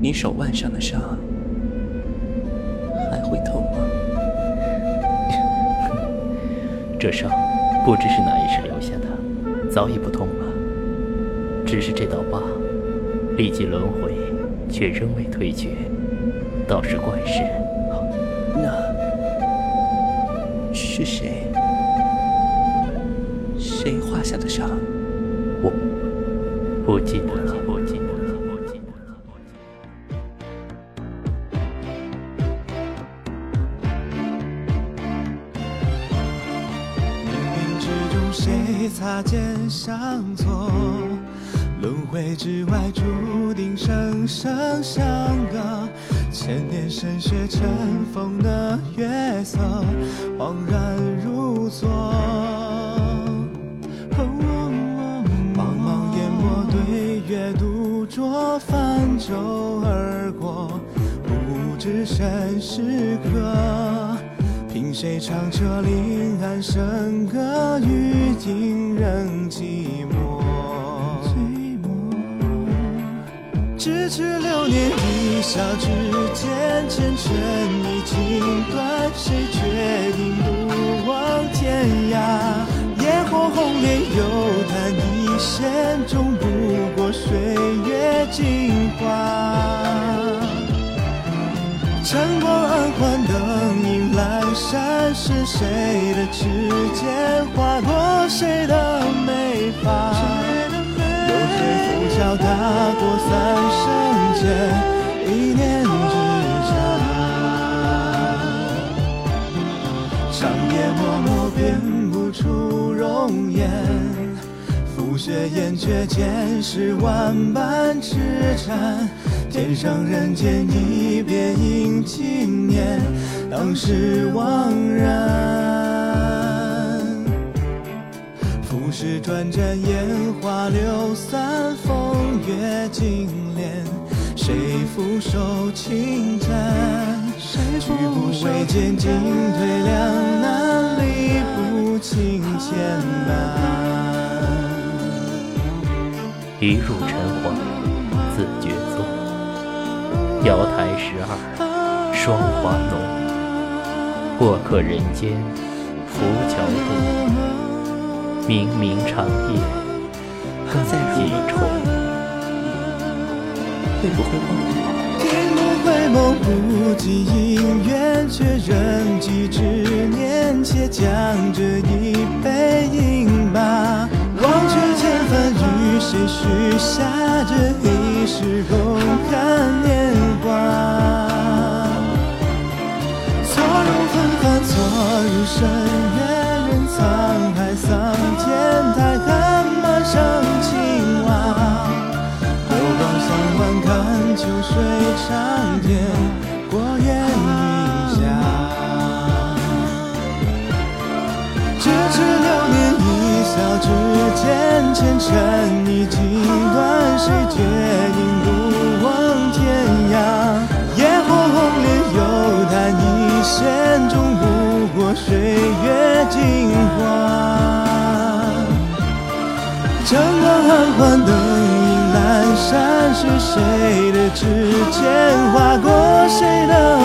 你手腕上的伤还会痛吗？这伤不知是哪一世留下的，早已不痛了。只是这道疤，历经轮回，却仍未退却，倒是怪事。那是谁？谁画下的伤？我，不记得了，谁擦肩相错？轮回之外，注定生生相隔。千年深雪尘封的月色，恍然如昨。茫茫烟波，对月独酌，泛舟而过，不知身是客。听谁唱彻林暗笙歌，雨停仍寂寞。咫尺流年一笑之间，前尘已经断，谁决定不往天涯？烟火红莲又叹一线，终不过岁月镜花。晨光暗换，灯影阑珊，是谁的指尖划过谁的眉发？流水浮桥踏过三生间，一念之差。长夜默默辨不出容颜，覆雪掩却见是万般痴缠。天上人间一别应经年，当时惘然。浮世转战，烟花流散，风月尽敛，谁俯首轻叹？举步维艰，进退两难，理不清牵绊。一入尘寰，自觉。瑶台十二，霜华浓。过客人间，浮桥渡。冥冥长夜，还在几重？会不会忘？听不回眸，不及姻缘，却仍记执念，且将这一杯饮罢。忘却千帆，与谁许下这一时候看年华？错入纷繁，错入深渊，任沧海桑田，太恨马上青蛙。流光三万，看秋水长天，一笑之间，前尘已经断，谁决定独往天涯？烟火红莲幽叹一线，终不过岁月镜花。晨光暗换，灯影阑珊，是谁的指尖划过谁的